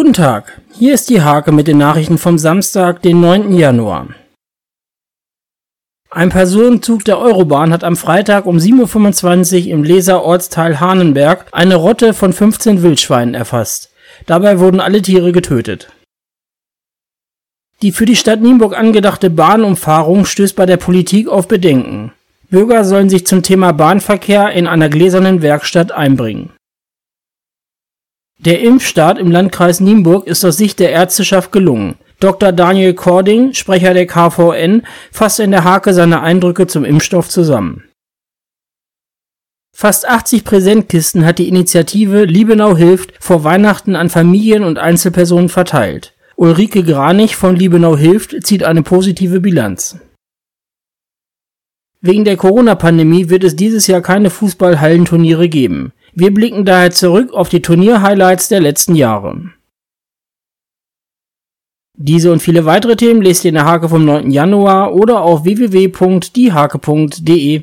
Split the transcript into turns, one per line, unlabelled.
Guten Tag, hier ist die Hake mit den Nachrichten vom Samstag, den 9. Januar. Ein Personenzug der Eurobahn hat am Freitag um 7.25 Uhr im Leser Ortsteil Hahnenberg eine Rotte von 15 Wildschweinen erfasst. Dabei wurden alle Tiere getötet. Die für die Stadt Nienburg angedachte Bahnumfahrung stößt bei der Politik auf Bedenken. Bürger sollen sich zum Thema Bahnverkehr in einer gläsernen Werkstatt einbringen. Der Impfstart im Landkreis Nienburg ist aus Sicht der Ärzteschaft gelungen. Dr. Daniel Kording, Sprecher der KVN, fasst in der Hake seine Eindrücke zum Impfstoff zusammen. Fast 80 Präsentkisten hat die Initiative Liebenau hilft vor Weihnachten an Familien und Einzelpersonen verteilt. Ulrike Granich von Liebenau hilft zieht eine positive Bilanz. Wegen der Corona-Pandemie wird es dieses Jahr keine Fußball-Hallenturniere geben. Wir blicken daher zurück auf die Turnier-Highlights der letzten Jahre. Diese und viele weitere Themen lest ihr in der Hake vom 9. Januar oder auf www.diehake.de.